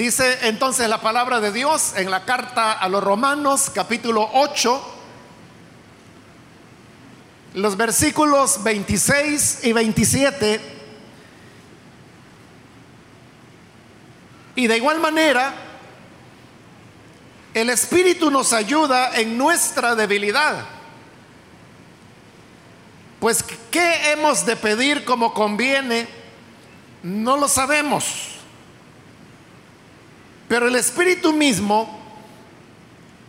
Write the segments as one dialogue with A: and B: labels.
A: Dice entonces la palabra de Dios en la carta a los Romanos capítulo 8, los versículos 26 y 27. Y de igual manera, el Espíritu nos ayuda en nuestra debilidad. Pues, ¿qué hemos de pedir como conviene? No lo sabemos. Pero el Espíritu mismo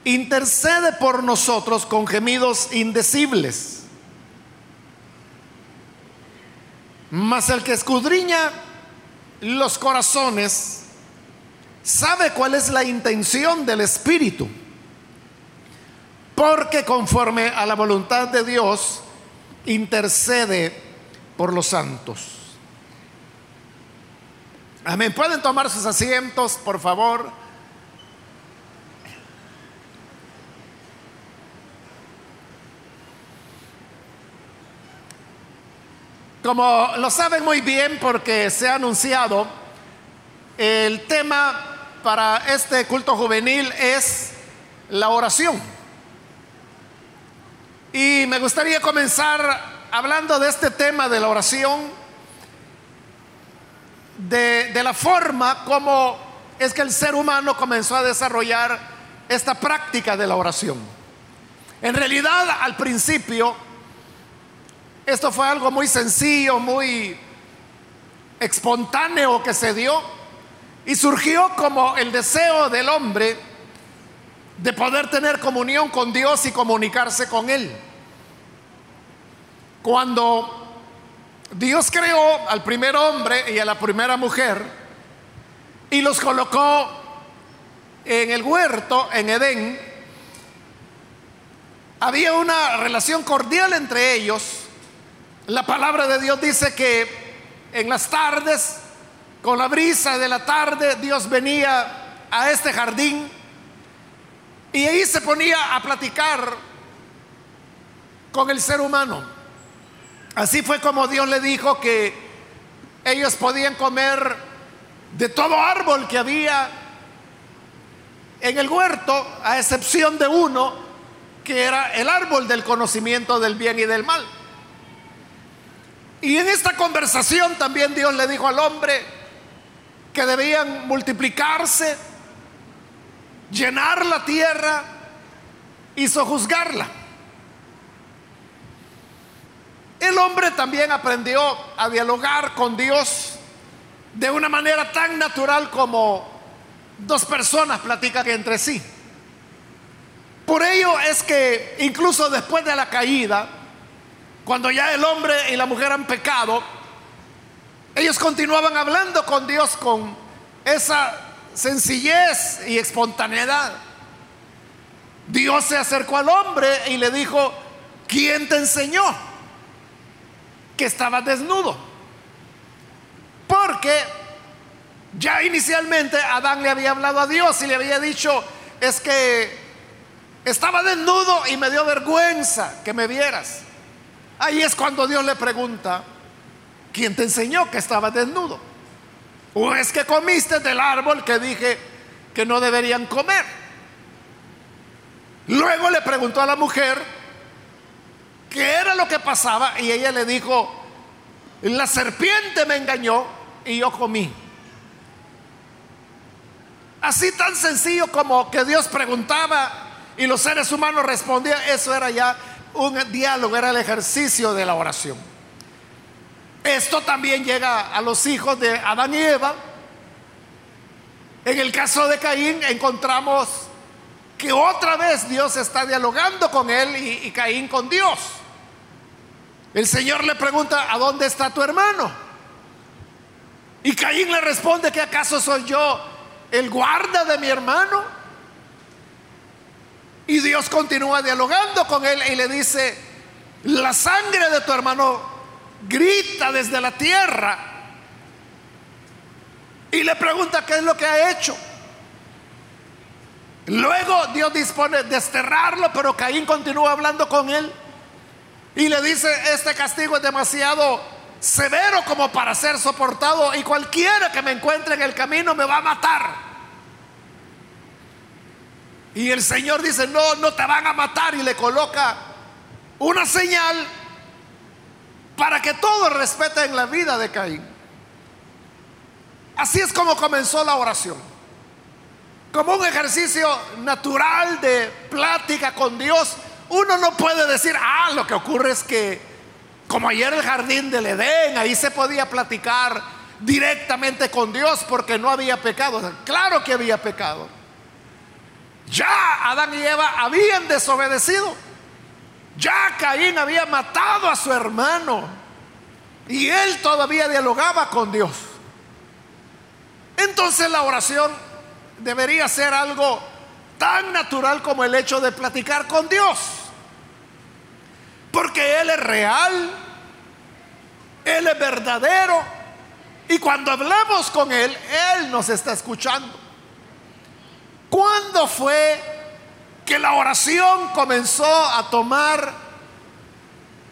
A: intercede por nosotros con gemidos indecibles. Mas el que escudriña los corazones sabe cuál es la intención del Espíritu. Porque conforme a la voluntad de Dios intercede por los santos. Amén. ¿Pueden tomar sus asientos, por favor? Como lo saben muy bien porque se ha anunciado, el tema para este culto juvenil es la oración. Y me gustaría comenzar hablando de este tema de la oración, de, la forma como es que el ser humano comenzó a desarrollar esta práctica de la oración. En realidad, al principio, esto fue algo muy sencillo, muy espontáneo que se dio y surgió como el deseo del hombre de poder tener comunión con Dios y comunicarse con Él. Cuando Dios creó al primer hombre y a la primera mujer y los colocó en el huerto, en Edén, había una relación cordial entre ellos la palabra de Dios dice que en las tardes, con la brisa de la tarde, Dios venía a este jardín y ahí se ponía a platicar con el ser humano. Así fue como Dios le dijo que ellos podían comer de todo árbol que había en el huerto, a excepción de uno, que era el árbol del conocimiento del bien y del mal. Y en esta conversación también Dios le dijo al hombre que debían multiplicarse, llenar la tierra y sojuzgarla. El hombre también aprendió a dialogar con Dios de una manera tan natural como dos personas platican entre sí. Por ello es que incluso después de la caída, cuando ya el hombre y la mujer han pecado, ellos continuaban hablando con Dios con esa sencillez y espontaneidad. Dios se acercó al hombre y le dijo, ¿quién te enseñó que estaba desnudo? Porque ya inicialmente Adán le había hablado a Dios y le había dicho, es que estaba desnudo y me dio vergüenza que me vieras. Ahí es cuando Dios le pregunta, ¿quién te enseñó que estaba desnudo? ¿O es que comiste del árbol que dije que no deberían comer? Luego le preguntó a la mujer qué era lo que pasaba y ella le dijo, la serpiente me engañó y yo comí. Así tan sencillo como que Dios preguntaba y los seres humanos respondían, eso era ya un diálogo, era el ejercicio de la oración. Esto también llega a los hijos de Adán y Eva. En el caso de Caín encontramos que otra vez Dios está dialogando con él y, Caín con Dios. El Señor le pregunta, ¿a dónde está tu hermano? Y Caín le responde que acaso soy yo el guarda de mi hermano. Y Dios continúa dialogando con él y le dice, la sangre de tu hermano grita desde la tierra. Y le pregunta qué es lo que ha hecho. Luego Dios dispone de desterrarlo, pero Caín continúa hablando con él. Y le dice, este castigo es demasiado severo como para ser soportado y cualquiera que me encuentre en el camino me va a matar. Y el Señor dice, no, no te van a matar y le coloca una señal para que todos respeten la vida de Caín. Así es como comenzó la oración. Como un ejercicio natural de plática con Dios. Uno no puede decir, ah, lo que ocurre es que, como ayer el jardín del Edén, ahí se podía platicar directamente con Dios porque no había pecado. Claro que había pecado. Ya Adán y Eva habían desobedecido. Ya Caín había matado a su hermano. Y él todavía dialogaba con Dios. Entonces la oración debería ser algo tan natural como el hecho de platicar con Dios. Porque Él es real, Él es verdadero. Y cuando hablamos con Él, Él nos está escuchando. ¿Cuándo fue que la oración comenzó a tomar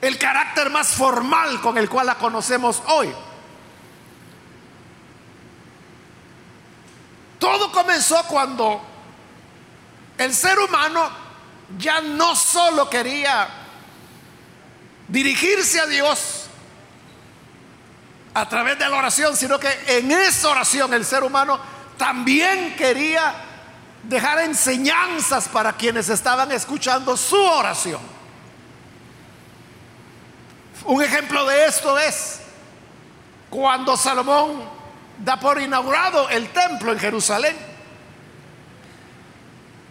A: el carácter más formal con el cual la conocemos hoy? Todo comenzó cuando el ser humano ya no solo quería dirigirse a Dios a través de la oración, sino que en esa oración el ser humano también quería dejar enseñanzas para quienes estaban escuchando su oración. Un ejemplo de esto es cuando Salomón da por inaugurado el templo en Jerusalén.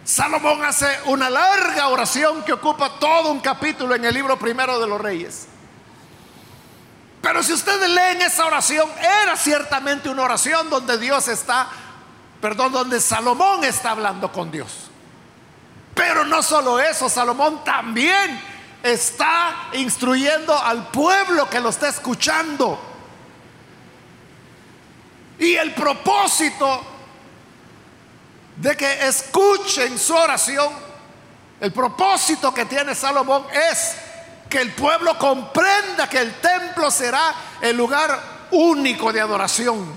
A: Salomón hace una larga oración que ocupa todo un capítulo en el libro primero de los reyes. Pero si ustedes leen esa oración, era ciertamente una oración donde Dios está perdón, donde Salomón está hablando con Dios. Pero no solo eso, Salomón también está instruyendo al pueblo que lo está escuchando. Y el propósito de que escuchen su oración, el propósito que tiene Salomón es que el pueblo comprenda que el templo será el lugar único de adoración,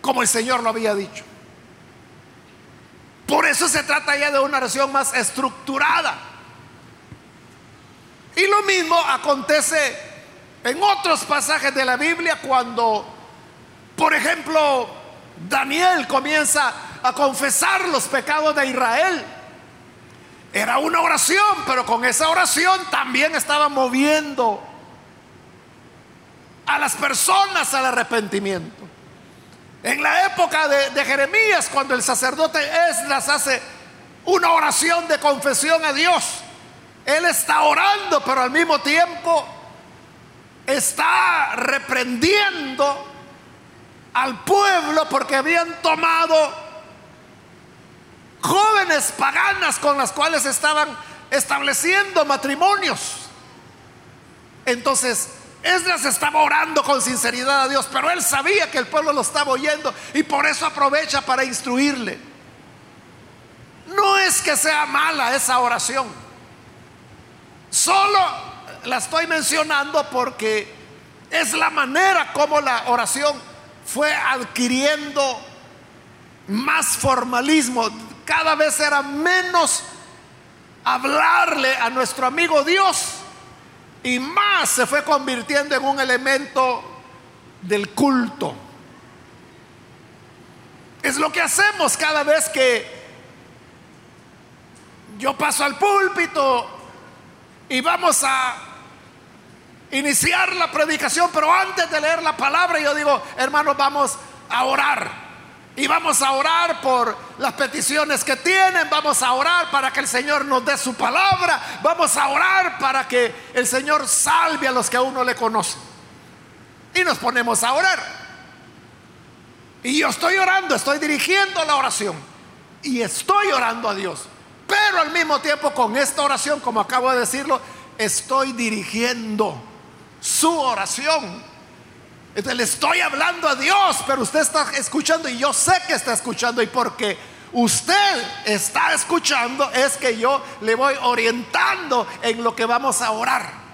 A: como el Señor lo había dicho. Por eso se trata ya de una oración más estructurada. Y lo mismo acontece en otros pasajes de la Biblia cuando, por ejemplo, Daniel comienza a confesar los pecados de Israel. Era una oración, pero con esa oración también estaba moviendo a las personas al arrepentimiento. En la época de, Jeremías, cuando el sacerdote Esdras hace una oración de confesión a Dios, él está orando, pero al mismo tiempo está reprendiendo al pueblo porque habían tomado jóvenes paganas con las cuales estaban estableciendo matrimonios. Entonces, Esdras estaba orando con sinceridad a Dios, pero él sabía que el pueblo lo estaba oyendo y por eso aprovecha para instruirle. No es que sea mala esa oración, solo la estoy mencionando porque es la manera como la oración fue adquiriendo más formalismo. Cada vez era menos hablarle a nuestro amigo Dios y más se fue convirtiendo en un elemento del culto. Es lo que hacemos cada vez que yo paso al púlpito y vamos a iniciar la predicación, pero antes de leer la palabra yo digo, hermanos, vamos a orar. Y vamos a orar por las peticiones que tienen, vamos a orar para que el Señor nos dé su palabra, vamos a orar para que el Señor salve a los que aún no le conocen. Y nos ponemos a orar. Y yo estoy orando, estoy dirigiendo la oración. Y estoy orando a Dios. Pero al mismo tiempo con esta oración, como acabo de decirlo, estoy dirigiendo su oración entonces le estoy hablando a Dios, pero usted está escuchando y yo sé que está escuchando y porque usted está escuchando es que yo le voy orientando en lo que vamos a orar.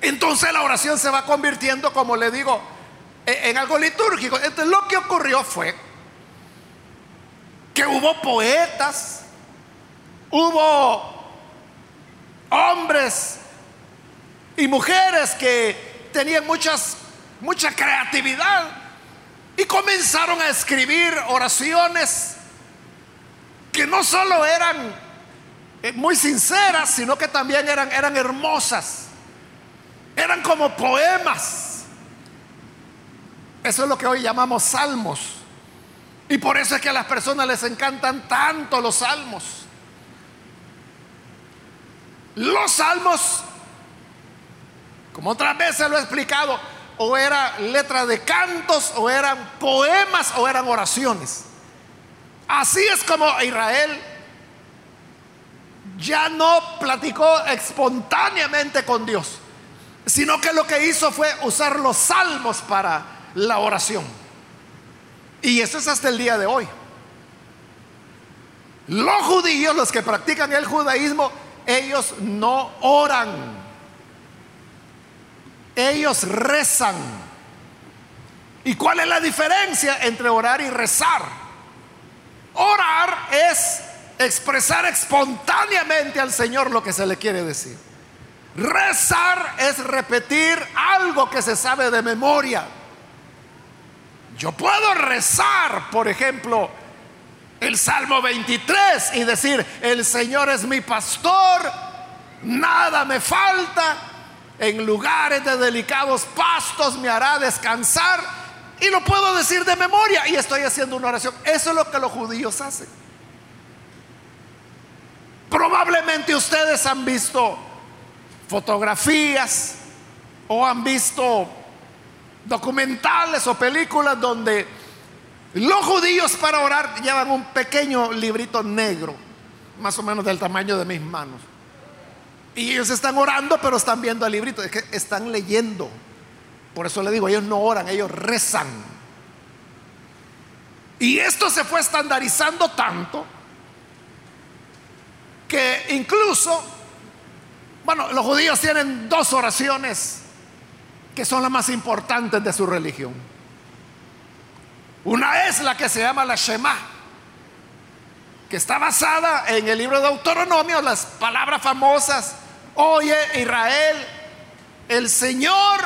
A: Entonces la oración se va convirtiendo, como le digo, e-, en algo litúrgico. Entonces lo que ocurrió fue que hubo poetas, hubo hombres y mujeres que tenían muchas, mucha creatividad y comenzaron a escribir oraciones que no solo eran eh, muy sinceras, sino que también eran, eran hermosas, eran como poemas. Eso es lo que hoy llamamos salmos. Y por eso es que a las personas les encantan tanto los salmos. Los salmos, como otras veces lo he explicado, o era letra de cantos, o eran poemas, o eran oraciones. Así es como Israel ya no platicó espontáneamente con Dios, sino que lo que hizo fue usar los salmos para la oración. Y eso es hasta el día de hoy. Los judíos, los que practican el judaísmo, ellos no oran. Ellos rezan. ¿Y cuál es la diferencia entre orar y rezar? Orar es expresar espontáneamente al Señor lo que se le quiere decir. Rezar es repetir algo que se sabe de memoria. Yo puedo rezar, por ejemplo, el Salmo 23 y decir, el Señor es mi pastor, nada me falta, en lugares de delicados pastos me hará descansar. Y lo puedo decir de memoria y estoy haciendo una oración. Eso es lo que los judíos hacen. Probablemente ustedes han visto fotografías o han visto documentales o películas donde los judíos para orar llevan un pequeño librito negro, más o menos del tamaño de mis manos. Y ellos están orando, pero están viendo el librito, es que están leyendo. Por eso le digo, ellos no oran, ellos rezan. Y esto se fue estandarizando tanto que incluso, bueno, los judíos tienen dos oraciones que son las más importantes de su religión. Una es la que se llama la Shema, que está basada en el libro de Deuteronomio, las palabras famosas, oye Israel, el Señor,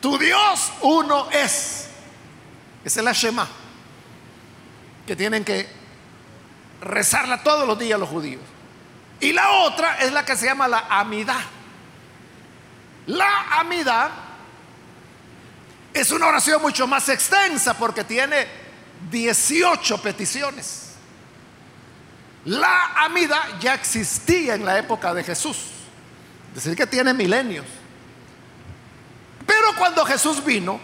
A: tu Dios, uno es. Esa es la Shema, que tienen que rezarla todos los días los judíos. Y la otra es la que se llama la amidad. La amidad es una oración mucho más extensa porque tiene 18 peticiones. La amida ya existía en la época de Jesús, es decir, que tiene milenios. Pero cuando Jesús vino,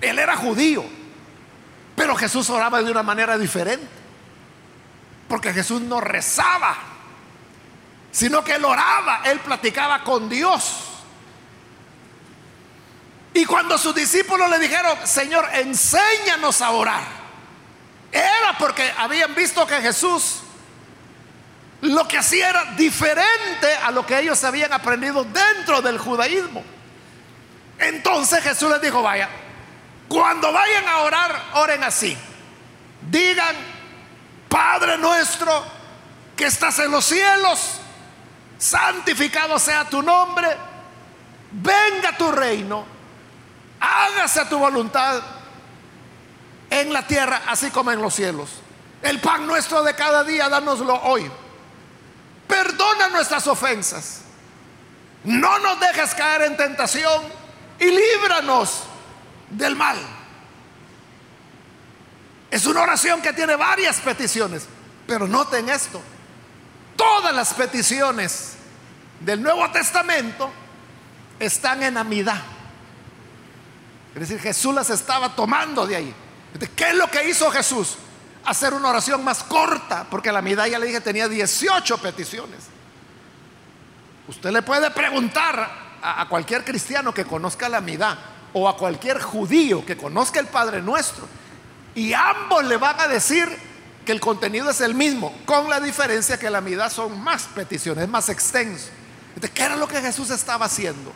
A: él era judío, pero Jesús oraba de una manera diferente, porque Jesús no rezaba, sino que él oraba, él platicaba con Dios. Y cuando sus discípulos le dijeron, Señor, enséñanos a orar, era porque habían visto que Jesús lo que hacía era diferente a lo que ellos habían aprendido dentro del judaísmo. Entonces Jesús les dijo, vaya, cuando vayan a orar, oren así. Digan, Padre nuestro que estás en los cielos, santificado sea tu nombre, venga tu reino hágase tu voluntad en la tierra así como en los cielos. El pan nuestro de cada día, dánoslo hoy. Perdona nuestras ofensas. No nos dejes caer en tentación y líbranos del mal. Es una oración que tiene varias peticiones, pero noten esto. Todas las peticiones del Nuevo Testamento están en amidad. Es decir, Jesús las estaba tomando de ahí. ¿Qué es lo que hizo Jesús? Hacer una oración más corta, porque la mitad ya le dije tenía 18 peticiones. Usted le puede preguntar a, cualquier cristiano que conozca la mitad o a cualquier judío que conozca el Padre Nuestro, y ambos le van a decir que el contenido es el mismo, con la diferencia que la mitad son más peticiones, más extenso. ¿Qué era lo que Jesús estaba haciendo?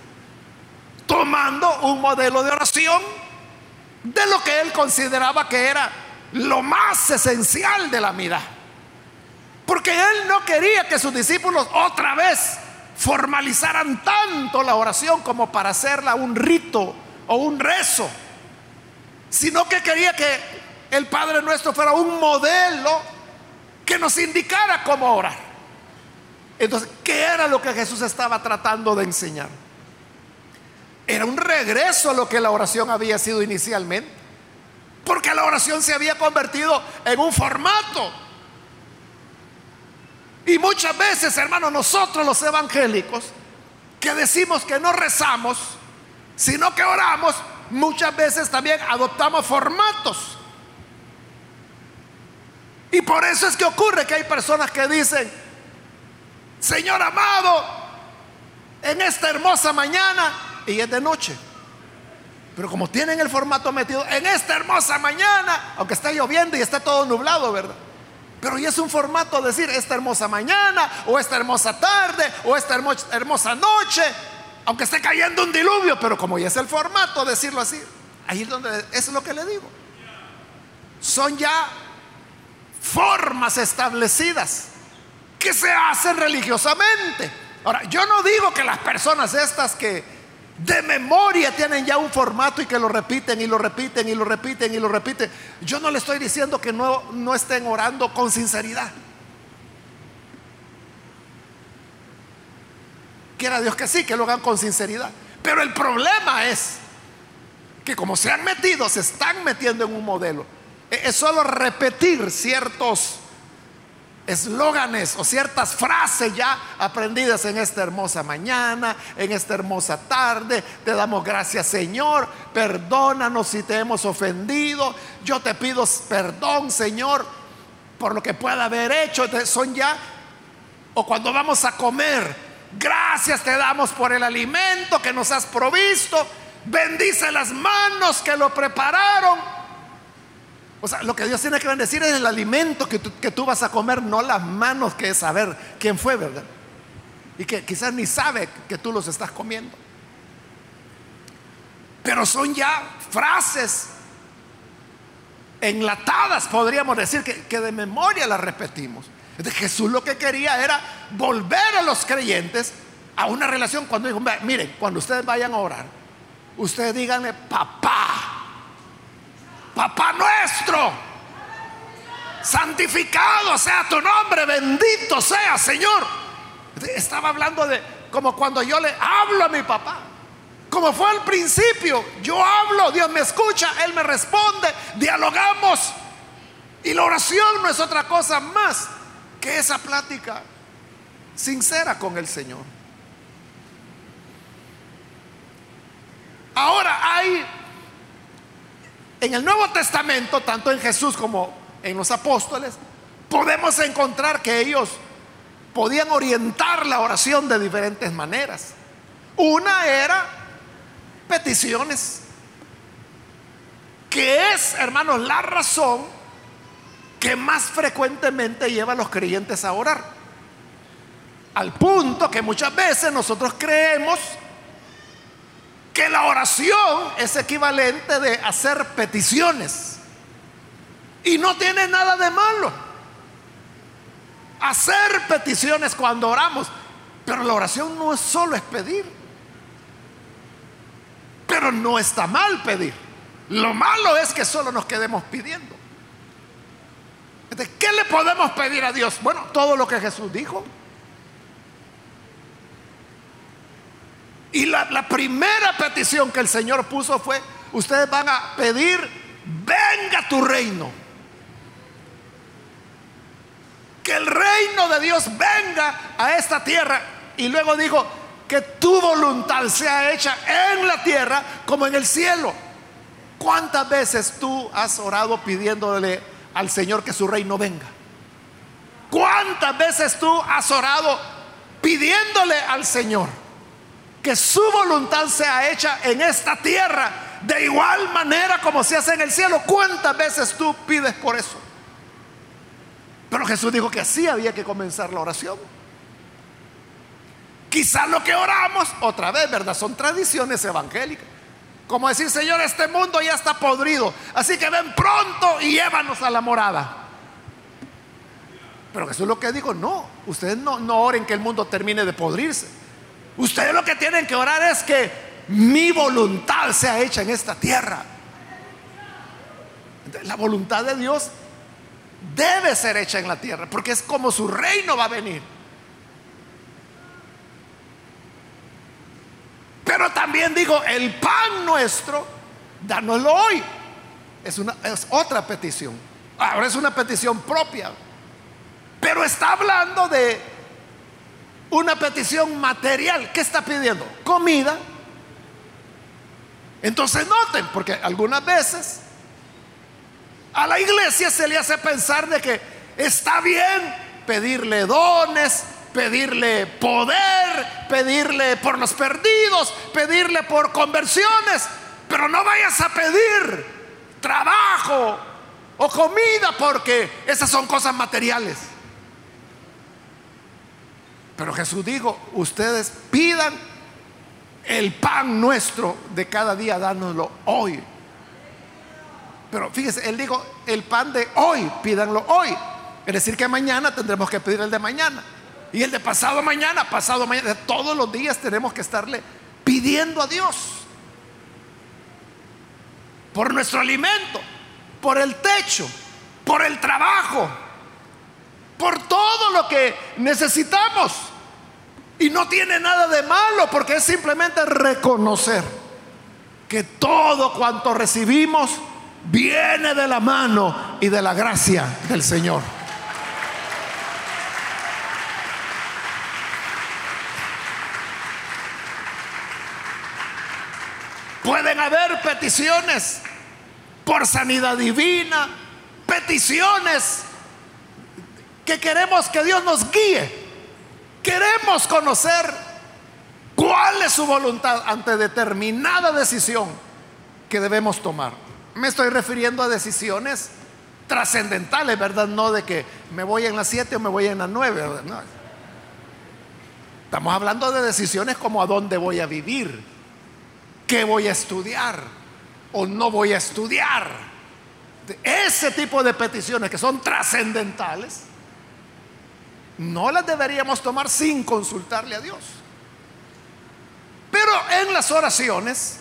A: tomando un modelo de oración de lo que él consideraba que era lo más esencial de la vida. Porque él no quería que sus discípulos otra vez formalizaran tanto la oración como para hacerla un rito o un rezo, sino que quería que el Padre nuestro fuera un modelo que nos indicara cómo orar. Entonces, ¿qué era lo que Jesús estaba tratando de enseñar? Era un regreso a lo que la oración había sido inicialmente. Porque la oración se había convertido en un formato. Y muchas veces, hermanos, nosotros los evangélicos, que decimos que no rezamos, sino que oramos, muchas veces también adoptamos formatos. Y por eso es que ocurre que hay personas que dicen, Señor amado, en esta hermosa mañana, y es de noche. Pero como tienen el formato metido en esta hermosa mañana, aunque está lloviendo y está todo nublado, ¿verdad? Pero ya es un formato decir esta hermosa mañana, o esta hermosa tarde, o esta hermosa noche, aunque esté cayendo un diluvio, pero como ya es el formato decirlo así, ahí es donde es lo que le digo. Son ya formas establecidas que se hacen religiosamente. Ahora, yo no digo que las personas estas que de memoria tienen ya un formato y que lo repiten y lo repiten y lo repiten y lo repiten. Yo no le estoy diciendo que no, no estén orando con sinceridad. Quiera Dios que sí, que lo hagan con sinceridad. Pero el problema es que como se han metido, se están metiendo en un modelo. E, es solo repetir ciertos eslóganes o ciertas frases ya aprendidas en esta hermosa mañana, en esta hermosa tarde. Te damos gracias Señor, perdónanos si te hemos ofendido. Yo te pido perdón Señor por lo que pueda haber hecho. Son ya, o cuando vamos a comer, gracias te damos por el alimento que nos has provisto. Bendice las manos que lo prepararon o sea, lo que Dios tiene que bendecir es el alimento que tú, vas a comer, no las manos que es saber quién fue, ¿verdad? Y que quizás ni sabe que tú los estás comiendo. Pero son ya frases enlatadas, podríamos decir, que, de memoria las repetimos. Jesús lo que quería era volver a los creyentes a una relación cuando dijo, miren, cuando ustedes vayan a orar, ustedes díganle, papá, Papá nuestro, santificado sea tu nombre, bendito sea Señor. Estaba hablando de como cuando yo le hablo a mi papá. Como fue al principio, yo hablo, Dios me escucha, Él me responde, dialogamos. Y la oración no es otra cosa más que esa plática sincera con el Señor. Ahora hay en el Nuevo Testamento, tanto en Jesús como en los apóstoles, podemos encontrar que ellos podían orientar la oración de diferentes maneras. Una era peticiones, que es, hermanos, la razón que más frecuentemente lleva a los creyentes a orar. Al punto que muchas veces nosotros creemos que la oración es equivalente de hacer peticiones. Y no tiene nada de malo. Hacer peticiones cuando oramos. Pero la oración no es solo es pedir. Pero no está mal pedir. Lo malo es que solo nos quedemos pidiendo. ¿qué le podemos pedir a Dios? Bueno, todo lo que Jesús dijo. Y la, primera petición que el Señor puso fue, ustedes van a pedir, venga tu reino. Que el reino de Dios venga a esta tierra. Y luego dijo, que tu voluntad sea hecha en la tierra como en el cielo. ¿Cuántas veces tú has orado pidiéndole al Señor que su reino venga? ¿Cuántas veces tú has orado pidiéndole al Señor que su voluntad sea hecha en esta tierra de igual manera como se hace en el cielo. ¿Cuántas veces tú pides por eso? Pero Jesús dijo que así había que comenzar la oración. Quizás lo que oramos, otra vez, ¿verdad? Son tradiciones evangélicas. Como decir, Señor, este mundo ya está podrido. Así que ven pronto y llévanos a la morada. Pero Jesús lo que dijo, no, ustedes no, no oren que el mundo termine de podrirse. Ustedes lo que tienen que orar es que mi voluntad sea hecha en esta tierra. La voluntad de Dios debe ser hecha en la tierra, porque es como su reino va a venir. Pero también digo, el pan nuestro, dánoslo hoy. Es, una, es otra petición. Ahora es una petición propia. Pero está hablando de una petición material. ¿Qué está pidiendo? Comida. Entonces noten, porque algunas veces a la iglesia se le hace pensar de que está bien pedirle dones, pedirle poder, pedirle por los perdidos, pedirle por conversiones, pero no vayas a pedir trabajo o comida porque esas son cosas materiales. Pero Jesús dijo, ustedes pidan el pan nuestro de cada día, dánoslo hoy. Pero fíjese, él dijo, el pan de hoy, pídanlo hoy. Es decir, que mañana tendremos que pedir el de mañana. Y el de pasado mañana, pasado mañana, todos los días tenemos que estarle pidiendo a Dios por nuestro alimento, por el techo, por el trabajo, por todo lo que necesitamos. Y no tiene nada de malo porque es simplemente reconocer que todo cuanto recibimos viene de la mano y de la gracia del Señor. Pueden haber peticiones por sanidad divina, peticiones que queremos que Dios nos guíe. Queremos conocer cuál es su voluntad ante determinada decisión que debemos tomar. Me estoy refiriendo a decisiones trascendentales, ¿verdad? No de que me voy en las 7 o me voy en las 9. Estamos hablando de decisiones como a dónde voy a vivir qué voy a estudiar o no voy a estudiar. Ese tipo de peticiones que son trascendentales, no las deberíamos tomar sin consultarle a Dios. Pero en las oraciones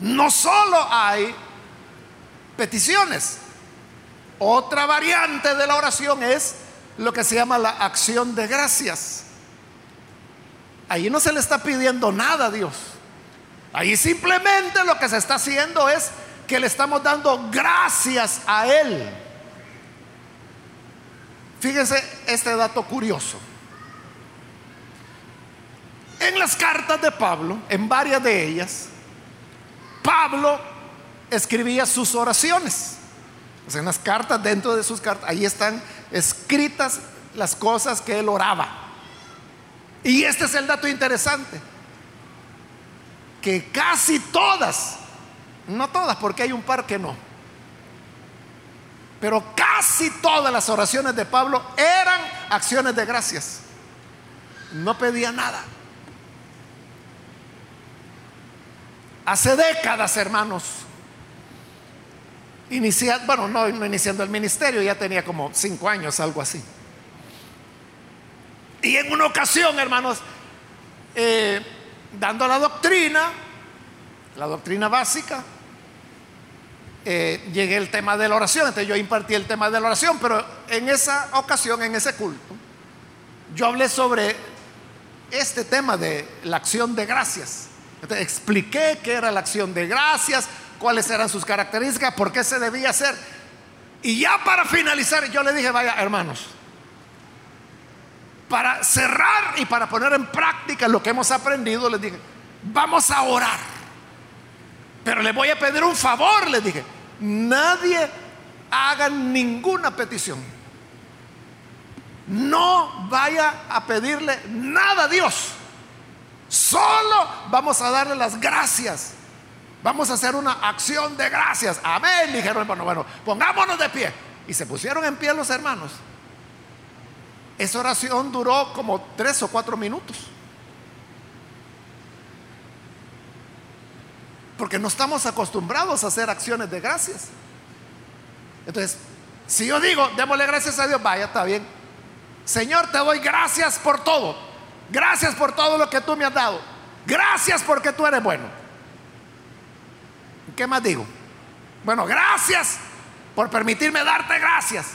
A: no solo hay peticiones, otra variante de la oración es lo que se llama la acción de gracias. Ahí no se le está pidiendo nada a Dios. Ahí simplemente lo que se está haciendo es que le estamos dando gracias a Él. Fíjense este dato curioso. En las cartas de Pablo, en varias de ellas, Pablo escribía sus oraciones. en las cartas, dentro de sus cartas, ahí están escritas las cosas que él oraba. Y este es el dato interesante que casi todas, no todas, porque hay un par que no, pero casi todas las oraciones de Pablo eran acciones de gracias. No pedía nada. Hace décadas, hermanos, iniciando, bueno, no, no iniciando el ministerio, ya tenía como cinco años, algo así. Y en una ocasión, hermanos, eh, dando la doctrina, la doctrina básica, eh, llegué el tema de la oración, entonces yo impartí el tema de la oración, pero en esa ocasión, en ese culto, yo hablé sobre este tema de la acción de gracias. Entonces, expliqué qué era la acción de gracias, cuáles eran sus características, por qué se debía hacer. Y ya para finalizar, yo le dije, vaya hermanos, para cerrar y para poner en práctica lo que hemos aprendido, les dije, vamos a orar. Pero le voy a pedir un favor, les dije, nadie haga ninguna petición. No vaya a pedirle nada a Dios. Solo vamos a darle las gracias. Vamos a hacer una acción de gracias. Amén, dijeron bueno, Bueno, pongámonos de pie. Y se pusieron en pie los hermanos. Esa oración duró como tres o cuatro minutos. Porque no estamos acostumbrados a hacer acciones de gracias. Entonces, si yo digo, démosle gracias a Dios, vaya, está bien. Señor, te doy gracias por todo. Gracias por todo lo que tú me has dado. Gracias porque tú eres bueno. ¿Qué más digo? Bueno, gracias por permitirme darte gracias.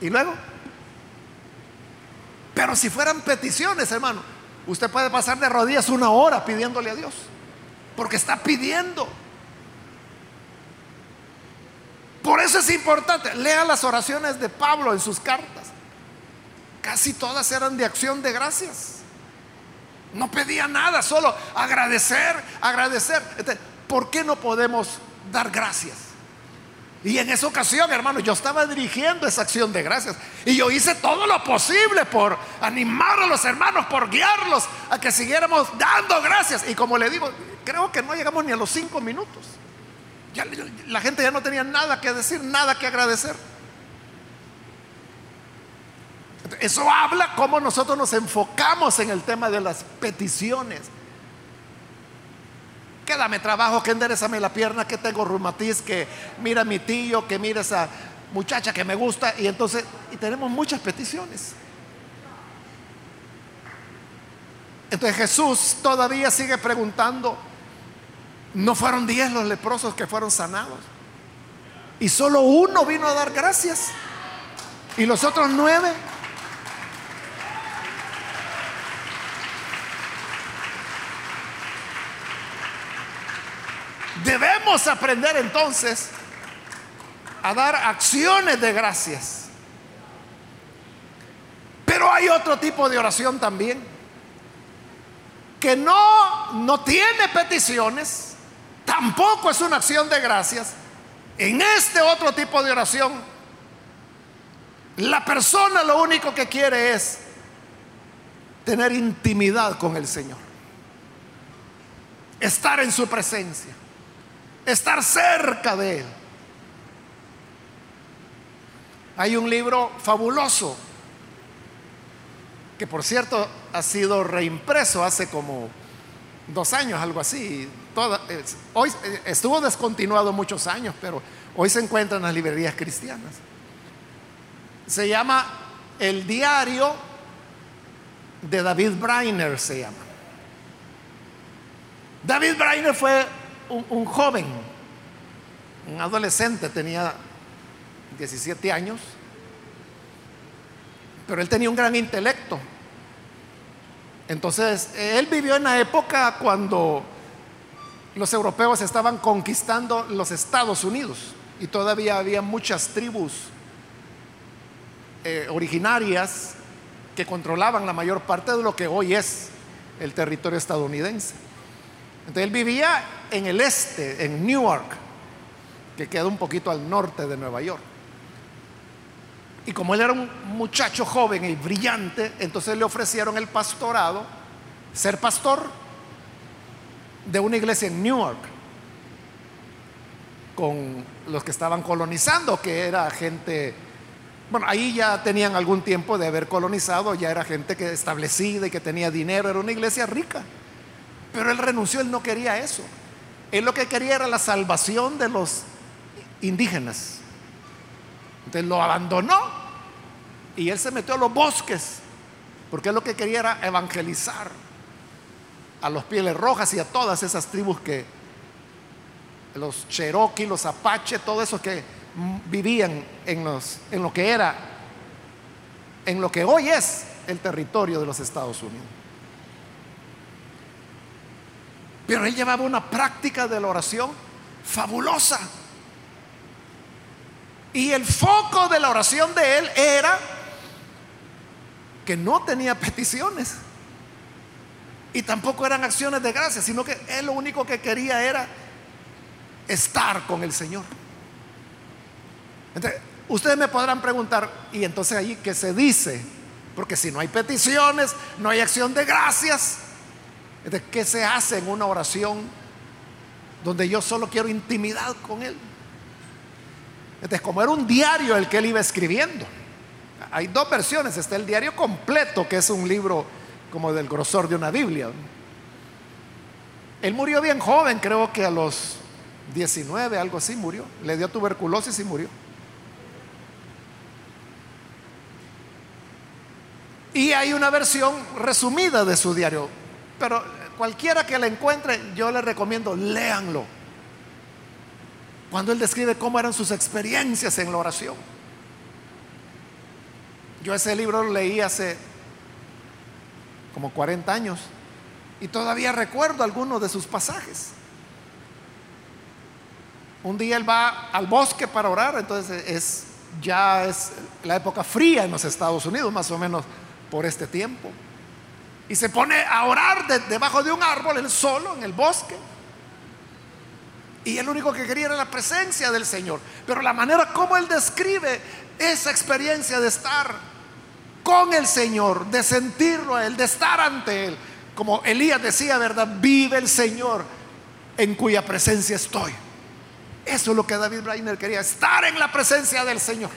A: Y luego, pero si fueran peticiones, hermano, usted puede pasar de rodillas una hora pidiéndole a Dios, porque está pidiendo. Por eso es importante, lea las oraciones de Pablo en sus cartas. Casi todas eran de acción de gracias. No pedía nada, solo agradecer, agradecer. ¿Por qué no podemos dar gracias? Y en esa ocasión, hermano, yo estaba dirigiendo esa acción de gracias. Y yo hice todo lo posible por animar a los hermanos, por guiarlos a que siguiéramos dando gracias. Y como le digo, creo que no llegamos ni a los cinco minutos. Ya, la gente ya no tenía nada que decir, nada que agradecer. Eso habla cómo nosotros nos enfocamos en el tema de las peticiones. Que dame trabajo, que enderezame la pierna, que tengo reumatiz, que mira a mi tío, que mira esa muchacha que me gusta. Y entonces, y tenemos muchas peticiones. Entonces Jesús todavía sigue preguntando, ¿no fueron diez los leprosos que fueron sanados? Y solo uno vino a dar gracias. Y los otros nueve Debemos aprender entonces a dar acciones de gracias. Pero hay otro tipo de oración también que no no tiene peticiones, tampoco es una acción de gracias. En este otro tipo de oración la persona lo único que quiere es tener intimidad con el Señor. Estar en su presencia estar cerca de Él. Hay un libro fabuloso que por cierto ha sido reimpreso hace como dos años, algo así. hoy eh, estuvo descontinuado muchos años, pero hoy se encuentra en las librerías cristianas. Se llama El Diario de David Brainer, se llama. David Brainer fue un, joven, un adolescente, tenía 17 años, pero él tenía un gran intelecto. Entonces, él vivió en la época cuando los europeos estaban conquistando los Estados Unidos y todavía había muchas tribus eh, originarias que controlaban la mayor parte de lo que hoy es el territorio estadounidense. Entonces él vivía en el este, en Newark, que queda un poquito al norte de Nueva York. Y como él era un muchacho joven y brillante, entonces le ofrecieron el pastorado, ser pastor de una iglesia en Newark, con los que estaban colonizando, que era gente, bueno, ahí ya tenían algún tiempo de haber colonizado, ya era gente que establecida y que tenía dinero, era una iglesia rica. Pero él renunció, él no quería eso. Él lo que quería era la salvación de los indígenas. Entonces lo abandonó y él se metió a los bosques, porque él lo que quería era evangelizar a los pieles rojas y a todas esas tribus que, los Cherokee, los Apache, todos esos que vivían en, los, en lo que era, en lo que hoy es el territorio de los Estados Unidos. Pero él llevaba una práctica de la oración fabulosa. Y el foco de la oración de él era que no tenía peticiones. Y tampoco eran acciones de gracia, sino que él lo único que quería era estar con el Señor. Entonces, ustedes me podrán preguntar, ¿y entonces allí qué se dice? Porque si no hay peticiones, no hay acción de gracias, de ¿Qué se hace en una oración donde yo solo quiero intimidad con Él? Entonces, como era un diario el que él iba escribiendo, hay dos versiones. Está el diario completo, que es un libro como del grosor de una Biblia. Él murió bien joven, creo que a los 19, algo así murió. Le dio tuberculosis y murió. Y hay una versión resumida de su diario. Pero cualquiera que la encuentre, yo le recomiendo, léanlo. Cuando él describe cómo eran sus experiencias en la oración. Yo ese libro lo leí hace como 40 años y todavía recuerdo algunos de sus pasajes. Un día él va al bosque para orar, entonces es ya es la época fría en los Estados Unidos, más o menos por este tiempo. Y se pone a orar debajo de un árbol, él solo, en el bosque. Y el único que quería era la presencia del Señor. Pero la manera como él describe esa experiencia de estar con el Señor, de sentirlo a Él, de estar ante Él, como Elías decía, ¿verdad? Vive el Señor en cuya presencia estoy. Eso es lo que David Brainer quería, estar en la presencia del Señor.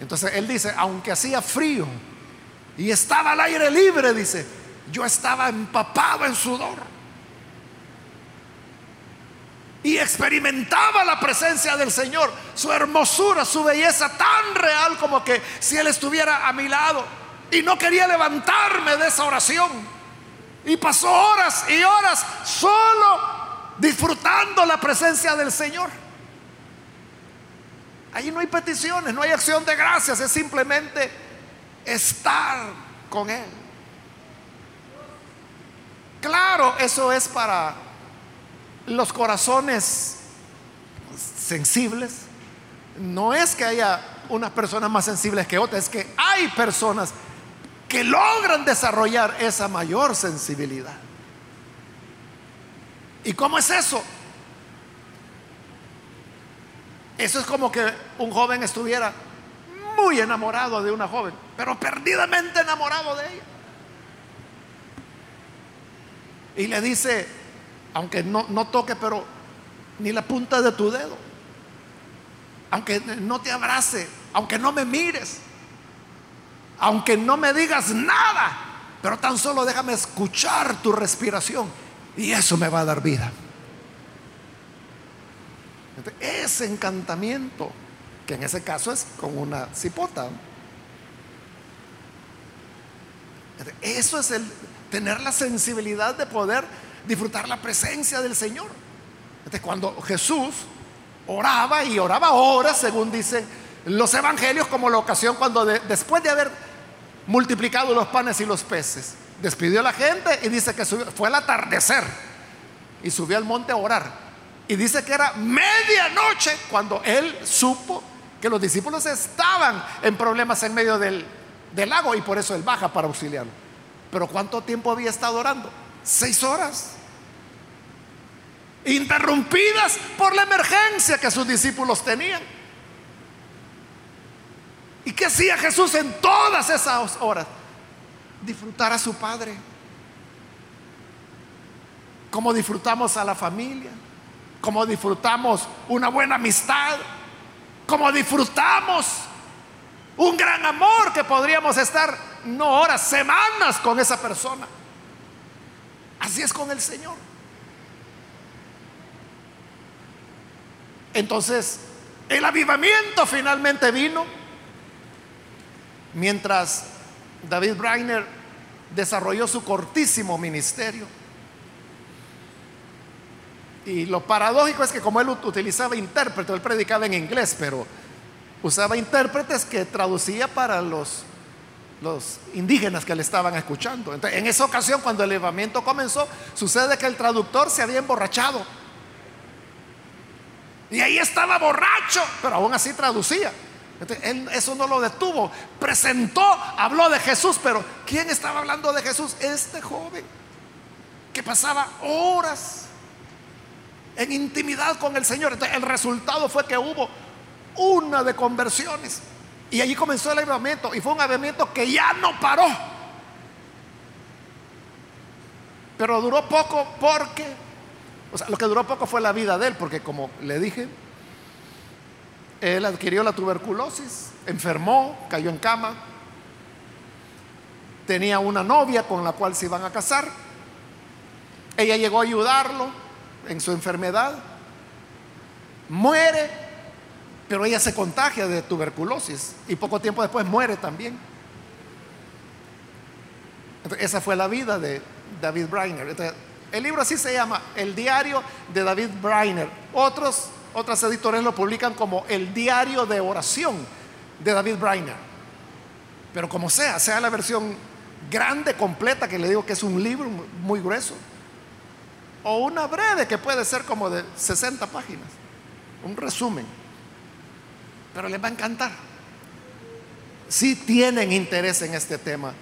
A: Entonces él dice, aunque hacía frío y estaba al aire libre, dice, yo estaba empapado en sudor. Y experimentaba la presencia del Señor, su hermosura, su belleza tan real como que si Él estuviera a mi lado. Y no quería levantarme de esa oración. Y pasó horas y horas solo disfrutando la presencia del Señor. Ahí no hay peticiones, no hay acción de gracias, es simplemente estar con Él. Claro, eso es para los corazones sensibles. No es que haya unas personas más sensibles que otras, es que hay personas que logran desarrollar esa mayor sensibilidad. ¿Y cómo es eso? Eso es como que un joven estuviera muy enamorado de una joven, pero perdidamente enamorado de ella. Y le dice, aunque no, no toque, pero ni la punta de tu dedo, aunque no te abrace, aunque no me mires, aunque no me digas nada, pero tan solo déjame escuchar tu respiración y eso me va a dar vida. Ese encantamiento, en ese caso es con una cipota. Eso es el tener la sensibilidad de poder disfrutar la presencia del Señor. cuando Jesús oraba y oraba horas, según dicen los evangelios, como la ocasión cuando después de haber multiplicado los panes y los peces, despidió a la gente y dice que fue al atardecer y subió al monte a orar. Y dice que era medianoche cuando él supo que los discípulos estaban en problemas en medio del, lago y por eso él baja para auxiliarlo. Pero ¿cuánto tiempo había estado orando? Seis horas. Interrumpidas por la emergencia que sus discípulos tenían. ¿Y qué hacía Jesús en todas esas horas? Disfrutar a su Padre. Como disfrutamos a la familia como disfrutamos una buena amistad, como disfrutamos un gran amor que podríamos estar no horas, semanas con esa persona. Así es con el Señor. Entonces, el avivamiento finalmente vino mientras David Breiner desarrolló su cortísimo ministerio. Y lo paradójico es que como él utilizaba intérprete, él predicaba en inglés, pero usaba intérpretes que traducía para los, los indígenas que le estaban escuchando. Entonces, en esa ocasión, cuando el levamiento comenzó, sucede que el traductor se había emborrachado. Y ahí estaba borracho, pero aún así traducía. Entonces, eso no lo detuvo. Presentó, habló de Jesús, pero ¿quién estaba hablando de Jesús? Este joven que pasaba horas en intimidad con el Señor. Entonces, el resultado fue que hubo una de conversiones. Y allí comenzó el avivamiento. Y fue un avivamiento que ya no paró. Pero duró poco porque, o sea, lo que duró poco fue la vida de él, porque como le dije, él adquirió la tuberculosis, enfermó, cayó en cama, tenía una novia con la cual se iban a casar Ella llegó a ayudarlo en su enfermedad, muere, pero ella se contagia de tuberculosis y poco tiempo después muere también. esa fue la vida de David Brainer. el libro así se llama, El diario de David Brainer. Otros, otras editores lo publican como El diario de oración de David Brainer. Pero como sea, sea la versión grande, completa, que le digo que es un libro muy grueso, o una breve que puede ser como de 60 páginas, un resumen. Pero les va a encantar. Si tienen interés en este tema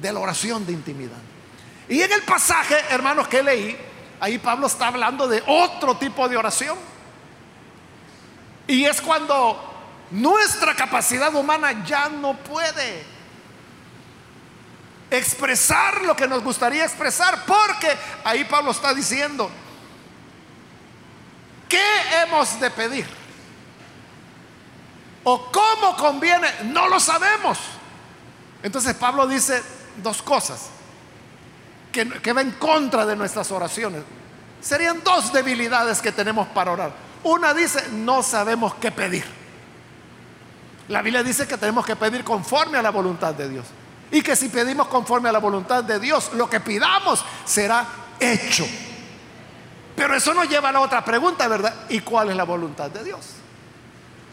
A: de la oración de intimidad. Y en el pasaje, hermanos, que leí, ahí Pablo está hablando de otro tipo de oración. Y es cuando nuestra capacidad humana ya no puede expresar lo que nos gustaría expresar, porque ahí Pablo está diciendo, ¿qué hemos de pedir? ¿O cómo conviene? No lo sabemos. Entonces Pablo dice dos cosas que, que va en contra de nuestras oraciones. Serían dos debilidades que tenemos para orar. Una dice, no sabemos qué pedir. La Biblia dice que tenemos que pedir conforme a la voluntad de Dios. Y que si pedimos conforme a la voluntad de Dios, lo que pidamos será hecho. Pero eso nos lleva a la otra pregunta, ¿verdad? ¿Y cuál es la voluntad de Dios?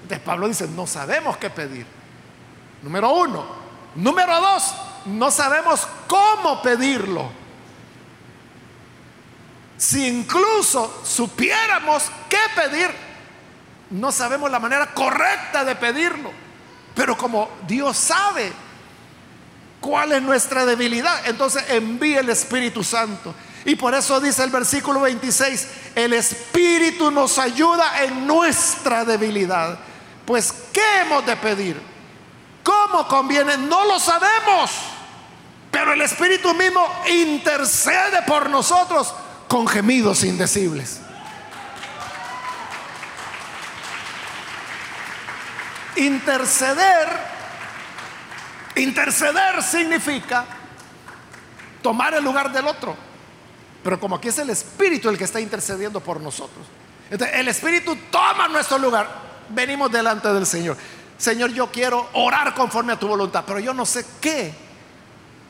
A: Entonces Pablo dice, no sabemos qué pedir. Número uno. Número dos, no sabemos cómo pedirlo. Si incluso supiéramos qué pedir, no sabemos la manera correcta de pedirlo. Pero como Dios sabe cuál es nuestra debilidad, entonces envía el Espíritu Santo. Y por eso dice el versículo 26, el Espíritu nos ayuda en nuestra debilidad. Pues, ¿qué hemos de pedir? ¿Cómo conviene? No lo sabemos. Pero el Espíritu mismo intercede por nosotros con gemidos indecibles. Interceder, interceder significa tomar el lugar del otro. Pero como aquí es el Espíritu el que está intercediendo por nosotros. Entonces, el Espíritu toma nuestro lugar. Venimos delante del Señor. Señor, yo quiero orar conforme a tu voluntad, pero yo no sé qué.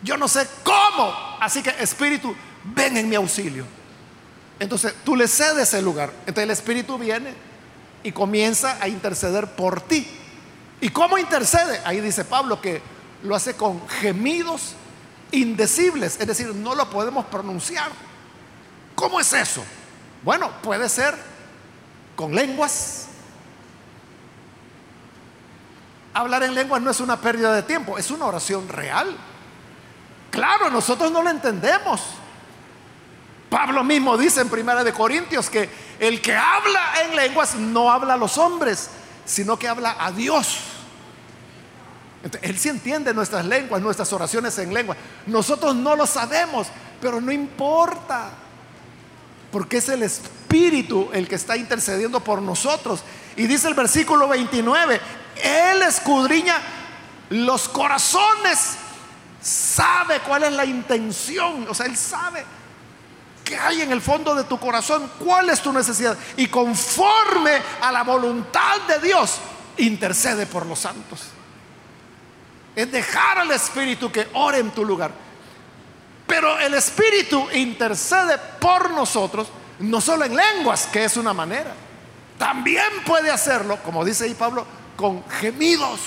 A: Yo no sé cómo. Así que Espíritu, ven en mi auxilio. Entonces tú le cedes el lugar. Entonces el Espíritu viene y comienza a interceder por ti. ¿Y cómo intercede? Ahí dice Pablo que lo hace con gemidos indecibles, es decir, no lo podemos pronunciar. ¿Cómo es eso? Bueno, puede ser con lenguas. Hablar en lenguas no es una pérdida de tiempo, es una oración real. Claro, nosotros no lo entendemos. Pablo mismo dice en Primera de Corintios que el que habla en lenguas no habla a los hombres, sino que habla a Dios. Él sí entiende nuestras lenguas, nuestras oraciones en lengua. Nosotros no lo sabemos, pero no importa, porque es el Espíritu el que está intercediendo por nosotros. Y dice el versículo 29, Él escudriña los corazones, sabe cuál es la intención, o sea, Él sabe ¿Qué hay en el fondo de tu corazón? ¿Cuál es tu necesidad? Y conforme a la voluntad de Dios, intercede por los santos. Es dejar al Espíritu que ore en tu lugar. Pero el Espíritu intercede por nosotros, no solo en lenguas, que es una manera. También puede hacerlo, como dice ahí Pablo, con gemidos.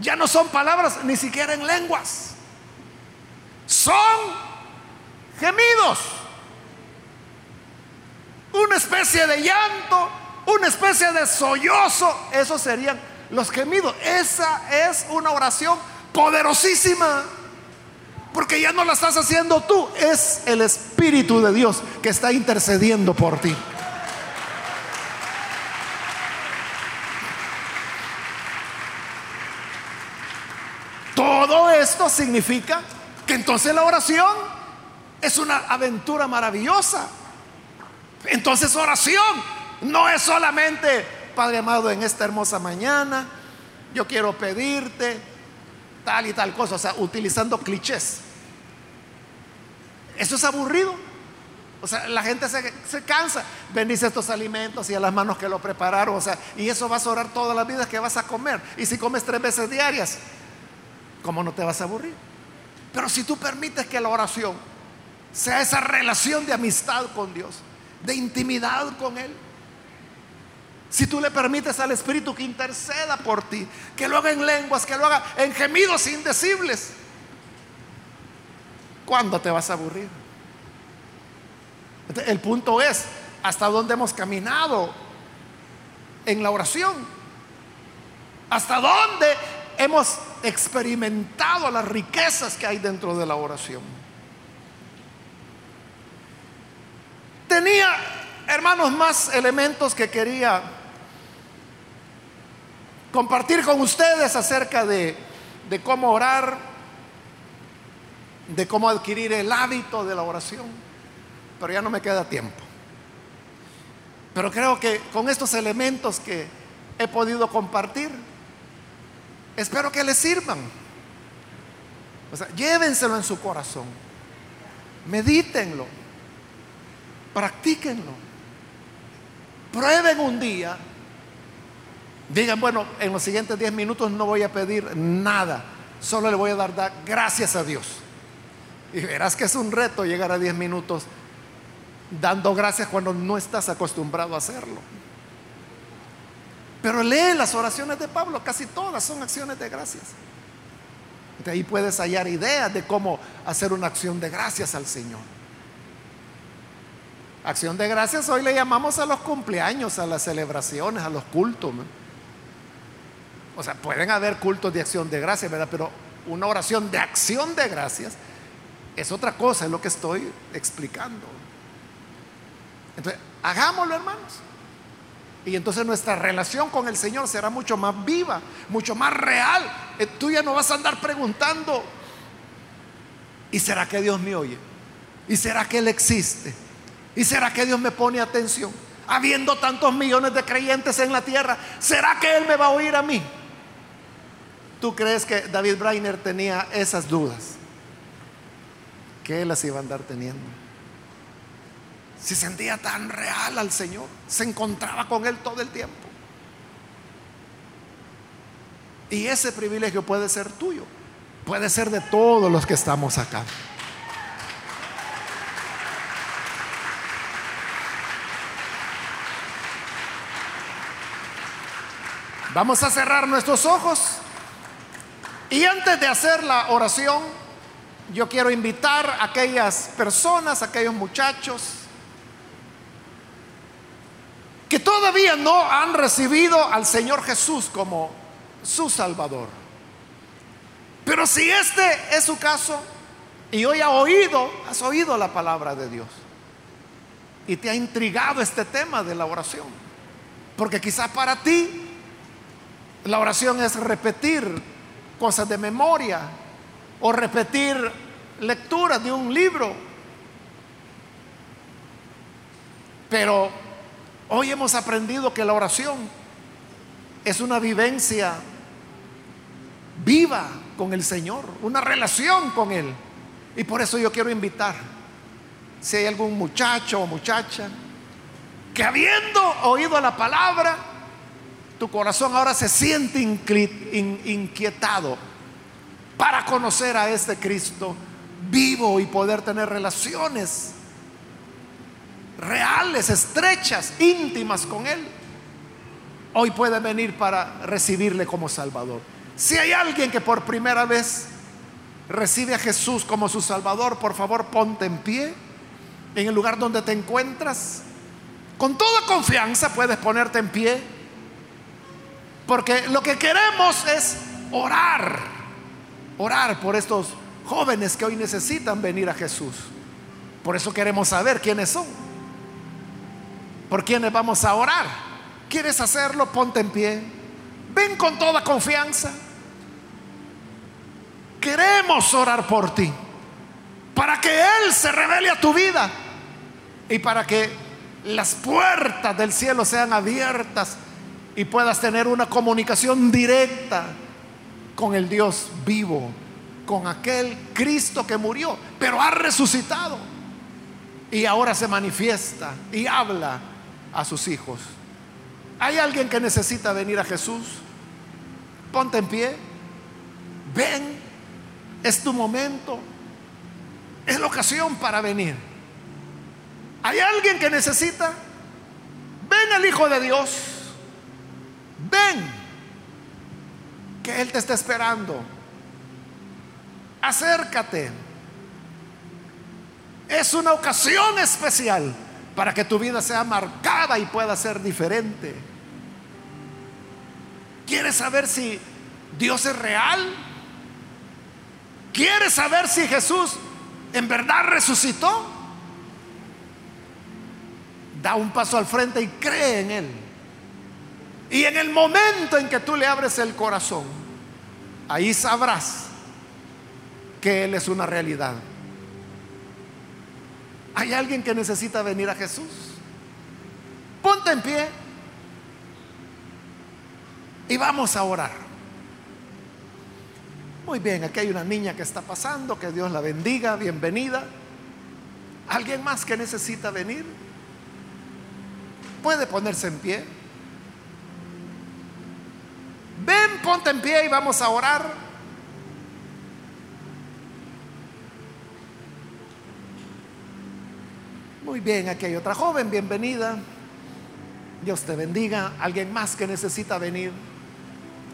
A: Ya no son palabras ni siquiera en lenguas. Son gemidos. Una especie de llanto, una especie de sollozo. Esos serían los gemidos. Esa es una oración poderosísima. Porque ya no la estás haciendo tú, es el Espíritu de Dios que está intercediendo por ti. Todo esto significa que entonces la oración es una aventura maravillosa. Entonces oración no es solamente, Padre amado, en esta hermosa mañana, yo quiero pedirte tal y tal cosa, o sea, utilizando clichés. Eso es aburrido. O sea, la gente se, se, cansa. Bendice estos alimentos y a las manos que lo prepararon. O sea, y eso vas a orar todas las vidas que vas a comer. Y si comes tres veces diarias, ¿cómo no te vas a aburrir? Pero si tú permites que la oración sea esa relación de amistad con Dios, de intimidad con Él, si tú le permites al Espíritu que interceda por ti, que lo haga en lenguas, que lo haga en gemidos indecibles, ¿cuándo te vas a aburrir? El punto es hasta dónde hemos caminado en la oración, hasta dónde hemos experimentado las riquezas que hay dentro de la oración. Tenía, hermanos, más elementos que quería compartir con ustedes acerca de, cómo orar, de cómo adquirir el hábito de la oración, pero ya no me queda tiempo. Pero creo que con estos elementos que he podido compartir, espero que les sirvan. O sea, llévenselo en su corazón, medítenlo, practíquenlo, prueben un día Digan, bueno, en los siguientes 10 minutos no voy a pedir nada, solo le voy a dar, gracias a Dios. Y verás que es un reto llegar a 10 minutos dando gracias cuando no estás acostumbrado a hacerlo. Pero lee las oraciones de Pablo, casi todas son acciones de gracias. De ahí puedes hallar ideas de cómo hacer una acción de gracias al Señor. Acción de gracias hoy le llamamos a los cumpleaños, a las celebraciones, a los cultos. O sea, pueden haber cultos de acción de gracias, ¿verdad? Pero una oración de acción de gracias es otra cosa, es lo que estoy explicando. Entonces, hagámoslo, hermanos. Y entonces nuestra relación con el Señor será mucho más viva, mucho más real. Eh, tú ya no vas a andar preguntando, ¿y será que Dios me oye? ¿Y será que Él existe? ¿Y será que Dios me pone atención? Habiendo tantos millones de creyentes en la tierra, ¿será que Él me va a oír a mí? ¿Tú crees que David Brainer tenía esas dudas? Que él las iba a andar teniendo. Se sentía tan real al Señor, se encontraba con Él todo el tiempo. Y ese privilegio puede ser tuyo, puede ser de todos los que estamos acá. Vamos a cerrar nuestros ojos. Y antes de hacer la oración, yo quiero invitar a aquellas personas, a aquellos muchachos que todavía no han recibido al Señor Jesús como su Salvador. Pero si este es su caso y hoy ha oído, has oído la palabra de Dios y te ha intrigado este tema de la oración, porque quizás para ti la oración es repetir cosas de memoria o repetir lecturas de un libro. Pero hoy hemos aprendido que la oración es una vivencia viva con el Señor, una relación con Él. Y por eso yo quiero invitar, si hay algún muchacho o muchacha que habiendo oído la palabra, tu corazón ahora se siente inquietado para conocer a este Cristo vivo y poder tener relaciones reales, estrechas, íntimas con Él. Hoy puede venir para recibirle como Salvador. Si hay alguien que por primera vez recibe a Jesús como su Salvador, por favor ponte en pie en el lugar donde te encuentras. Con toda confianza puedes ponerte en pie porque lo que queremos es orar, orar por estos jóvenes que hoy necesitan venir a Jesús. Por eso queremos saber quiénes son. ¿Por quiénes vamos a orar? ¿Quieres hacerlo? Ponte en pie. Ven con toda confianza. Queremos orar por ti. Para que Él se revele a tu vida. Y para que las puertas del cielo sean abiertas y puedas tener una comunicación directa con el Dios vivo, con aquel Cristo que murió, pero ha resucitado. Y ahora se manifiesta y habla a sus hijos. ¿Hay alguien que necesita venir a Jesús? Ponte en pie. Ven. Es tu momento. Es la ocasión para venir. ¿Hay alguien que necesita? Ven el Hijo de Dios. Ven. Que Él te está esperando. Acércate. Es una ocasión especial para que tu vida sea marcada y pueda ser diferente. ¿Quieres saber si Dios es real? ¿Quieres saber si Jesús en verdad resucitó? Da un paso al frente y cree en Él. Y en el momento en que tú le abres el corazón, ahí sabrás que Él es una realidad. ¿Hay alguien que necesita venir a Jesús? Ponte en pie y vamos a orar. Muy bien, aquí hay una niña que está pasando, que Dios la bendiga, bienvenida. ¿Alguien más que necesita venir? Puede ponerse en pie. Ven, ponte en pie y vamos a orar. Muy bien, aquí hay otra joven, bienvenida. Dios te bendiga. Alguien más que necesita venir.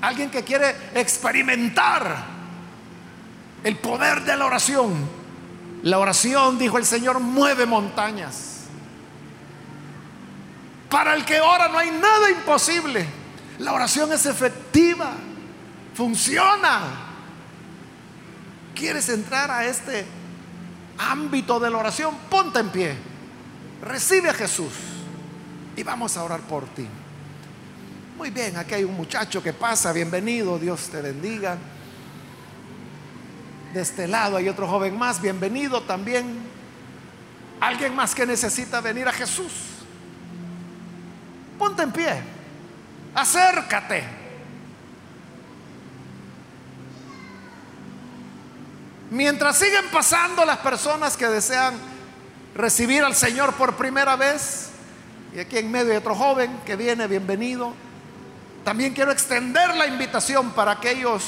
A: Alguien que quiere experimentar el poder de la oración. La oración, dijo el Señor, mueve montañas. Para el que ora no hay nada imposible. La oración es efectiva, funciona. ¿Quieres entrar a este ámbito de la oración? Ponte en pie. Recibe a Jesús y vamos a orar por ti. Muy bien, aquí hay un muchacho que pasa, bienvenido, Dios te bendiga. De este lado hay otro joven más, bienvenido también. Alguien más que necesita venir a Jesús. Ponte en pie, acércate. Mientras siguen pasando las personas que desean recibir al Señor por primera vez, y aquí en medio hay otro joven que viene, bienvenido, también quiero extender la invitación para aquellos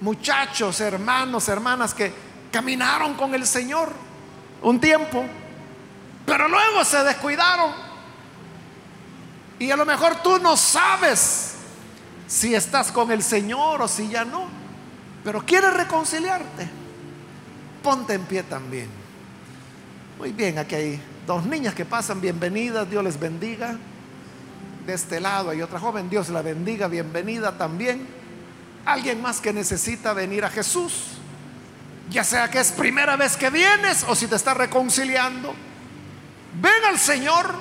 A: muchachos, hermanos, hermanas que caminaron con el Señor un tiempo, pero luego se descuidaron. Y a lo mejor tú no sabes si estás con el Señor o si ya no, pero quieres reconciliarte. Ponte en pie también. Muy bien, aquí hay dos niñas que pasan, bienvenidas, Dios les bendiga. De este lado hay otra joven, Dios la bendiga, bienvenida también. Alguien más que necesita venir a Jesús, ya sea que es primera vez que vienes o si te está reconciliando. Ven al Señor,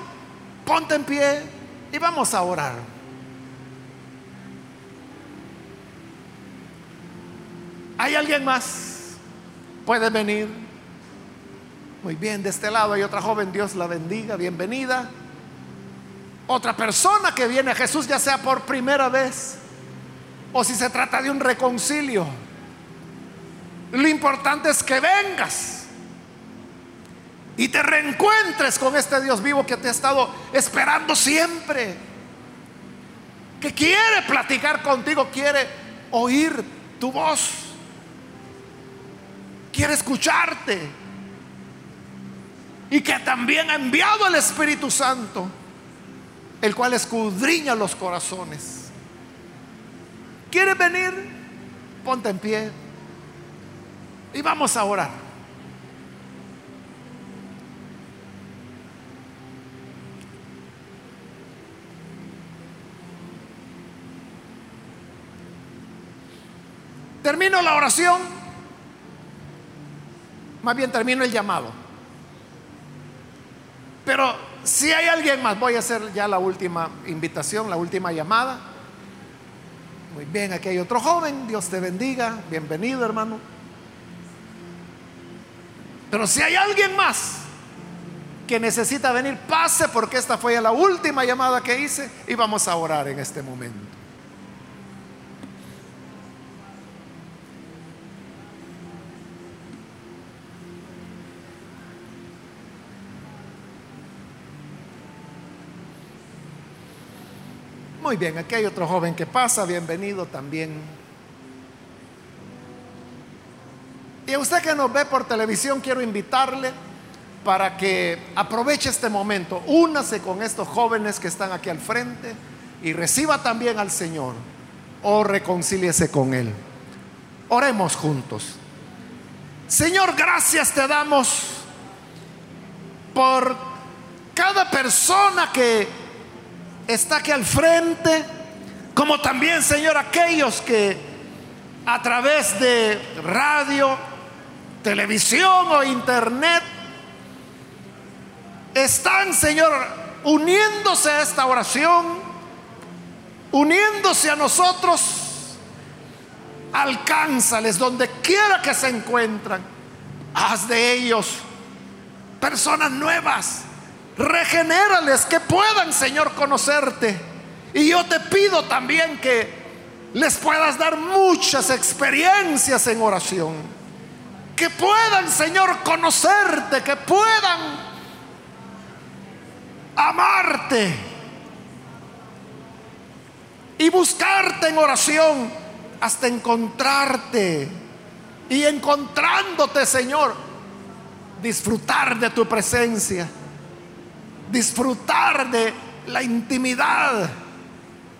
A: ponte en pie y vamos a orar. ¿Hay alguien más? Puede venir. Muy bien, de este lado hay otra joven, Dios la bendiga, bienvenida. Otra persona que viene a Jesús, ya sea por primera vez o si se trata de un reconcilio. Lo importante es que vengas y te reencuentres con este Dios vivo que te ha estado esperando siempre. Que quiere platicar contigo, quiere oír tu voz, quiere escucharte y que también ha enviado el Espíritu Santo, el cual escudriña los corazones. ¿Quieres venir? Ponte en pie y vamos a orar. Termino la oración, más bien termino el llamado. Pero si hay alguien más, voy a hacer ya la última invitación, la última llamada. Muy bien, aquí hay otro joven, Dios te bendiga, bienvenido hermano. Pero si hay alguien más que necesita venir, pase porque esta fue la última llamada que hice y vamos a orar en este momento. Muy bien, aquí hay otro joven que pasa, bienvenido también. Y a usted que nos ve por televisión, quiero invitarle para que aproveche este momento, únase con estos jóvenes que están aquí al frente y reciba también al Señor o reconcíliese con Él. Oremos juntos. Señor, gracias te damos por cada persona que está aquí al frente, como también, Señor, aquellos que a través de radio, televisión o internet están, Señor, uniéndose a esta oración, uniéndose a nosotros. Alcánzales donde quiera que se encuentran. Haz de ellos personas nuevas. Regenérales que puedan, Señor, conocerte. Y yo te pido también que les puedas dar muchas experiencias en oración. Que puedan, Señor, conocerte, que puedan amarte y buscarte en oración hasta encontrarte. Y encontrándote, Señor, disfrutar de tu presencia, disfrutar de la intimidad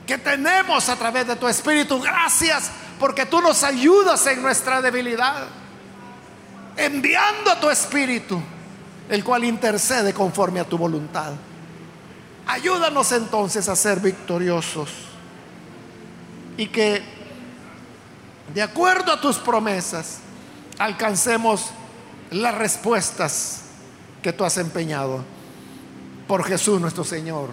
A: que tenemos a través de tu Espíritu. Gracias porque tú nos ayudas en nuestra debilidad, enviando a tu Espíritu, el cual intercede conforme a tu voluntad. Ayúdanos entonces a ser victoriosos y que de acuerdo a tus promesas alcancemos las respuestas que tú has empeñado por Jesús nuestro Señor.